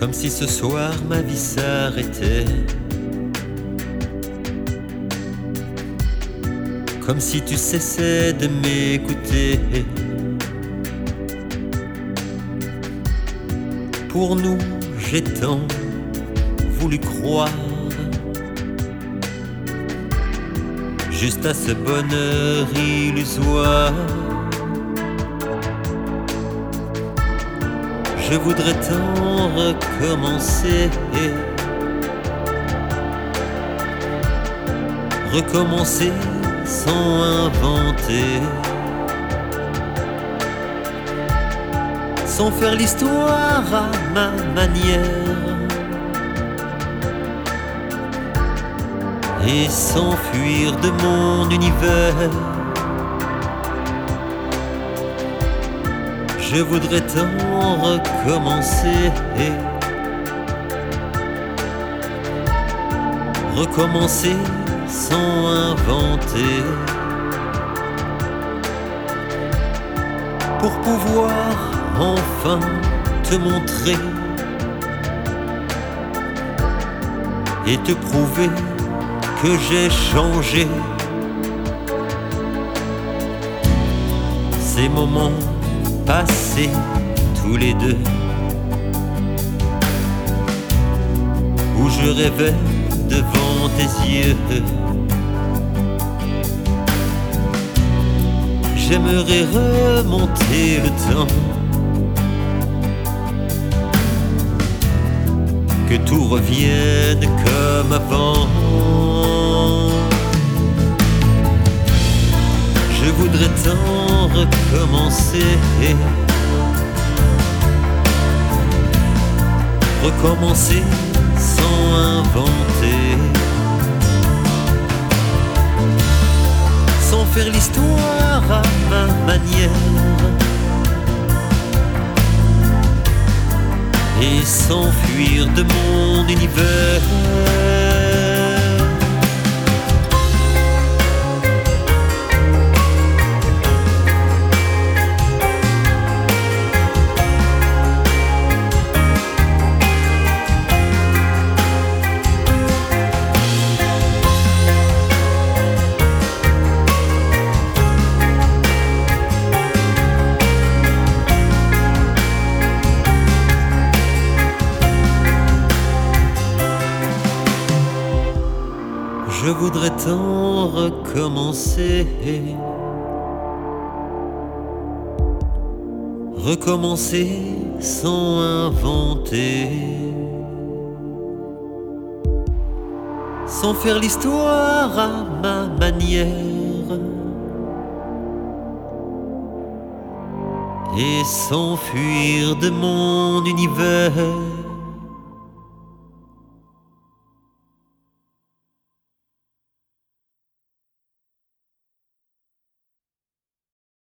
Comme si ce soir ma vie s'arrêtait. Comme si tu cessais de m'écouter. Pour nous, j'ai tant voulu croire. Juste à ce bonheur illusoire. Je voudrais tant recommencer. Recommencer sans inventer. Sans faire l'histoire à ma manière. Et s'enfuir de mon univers. Je voudrais tant recommencer. Recommencer sans inventer. Pour pouvoir enfin te montrer et te prouver que j'ai changé. Ces moments passés tous les deux où je rêvais devant tes yeux. J'aimerais remonter le temps. Que tout revienne comme avant. Je voudrais tant recommencer. Recommencer sans inventer. Sans faire l'histoire à ma manière. Et s'enfuir de mon univers. Je voudrais tant recommencer. Recommencer sans inventer. Sans faire l'histoire à ma manière. Et s'enfuir de mon univers.